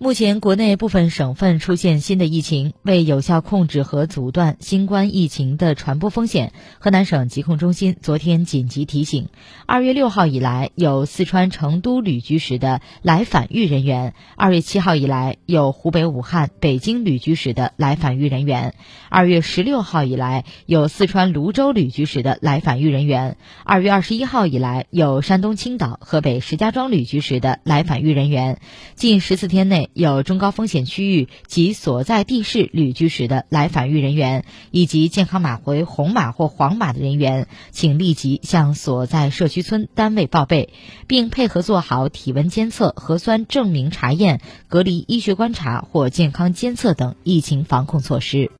目前，国内部分省份出现新的疫情，为有效控制和阻断新冠疫情的传播风险，河南省疾控中心昨天紧急提醒：二月六号以来有四川成都旅居史的来返豫人员；二月七号以来有湖北武汉、北京旅居史的来返豫人员；二月十六号以来有四川泸州旅居史的来返豫人员；二月二十一号以来有山东青岛、河北石家庄旅居史的来返豫人员。近十四天内。有中高风险区域及所在地市旅居时的来返豫人员，以及健康码为红码或黄码的人员，请立即向所在社区村单位报备，并配合做好体温监测、核酸证明查验、隔离医学观察或健康监测等疫情防控措施。